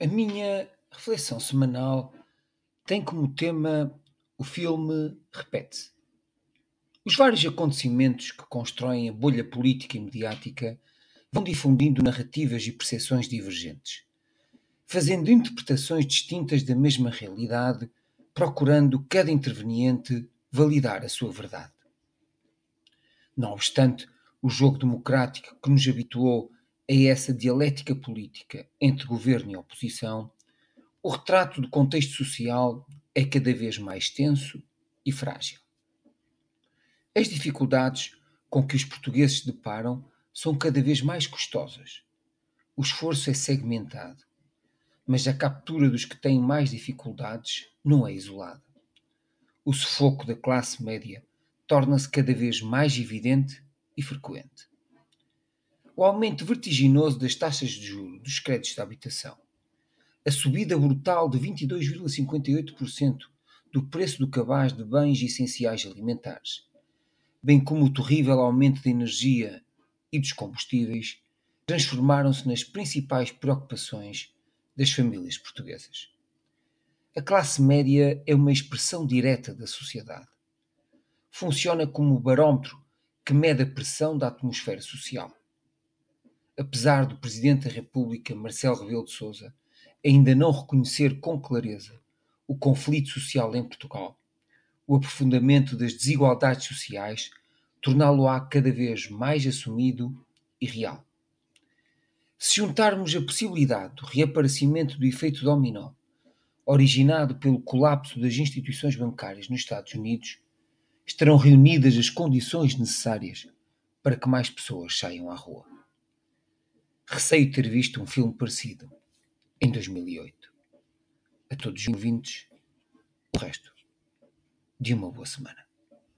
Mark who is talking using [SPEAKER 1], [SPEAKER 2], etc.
[SPEAKER 1] A minha reflexão semanal tem como tema o filme Repete-se. Os vários acontecimentos que constroem a bolha política e mediática vão difundindo narrativas e percepções divergentes, fazendo interpretações distintas da mesma realidade, procurando cada interveniente validar a sua verdade. Não obstante, o jogo democrático que nos habituou a essa dialética política entre governo e oposição, o retrato do contexto social é cada vez mais tenso e frágil. As dificuldades com que os portugueses se deparam são cada vez mais custosas. O esforço é segmentado, mas a captura dos que têm mais dificuldades não é isolada. O sufoco da classe média torna-se cada vez mais evidente e frequente. O aumento vertiginoso das taxas de juros dos créditos de habitação, a subida brutal de 22,58% do preço do cabaz de bens essenciais alimentares, bem como o terrível aumento da energia e dos combustíveis, transformaram-se nas principais preocupações das famílias portuguesas. A classe média é uma expressão direta da sociedade funciona como o barómetro que mede a pressão da atmosfera social. Apesar do Presidente da República, Marcelo Rebelo de Sousa, ainda não reconhecer com clareza o conflito social em Portugal, o aprofundamento das desigualdades sociais torná-lo-á cada vez mais assumido e real. Se juntarmos a possibilidade do reaparecimento do efeito dominó, originado pelo colapso das instituições bancárias nos Estados Unidos, estarão reunidas as condições necessárias para que mais pessoas saiam à rua. Receio ter visto um filme parecido em 2008. A todos os ouvintes, o resto de uma boa semana.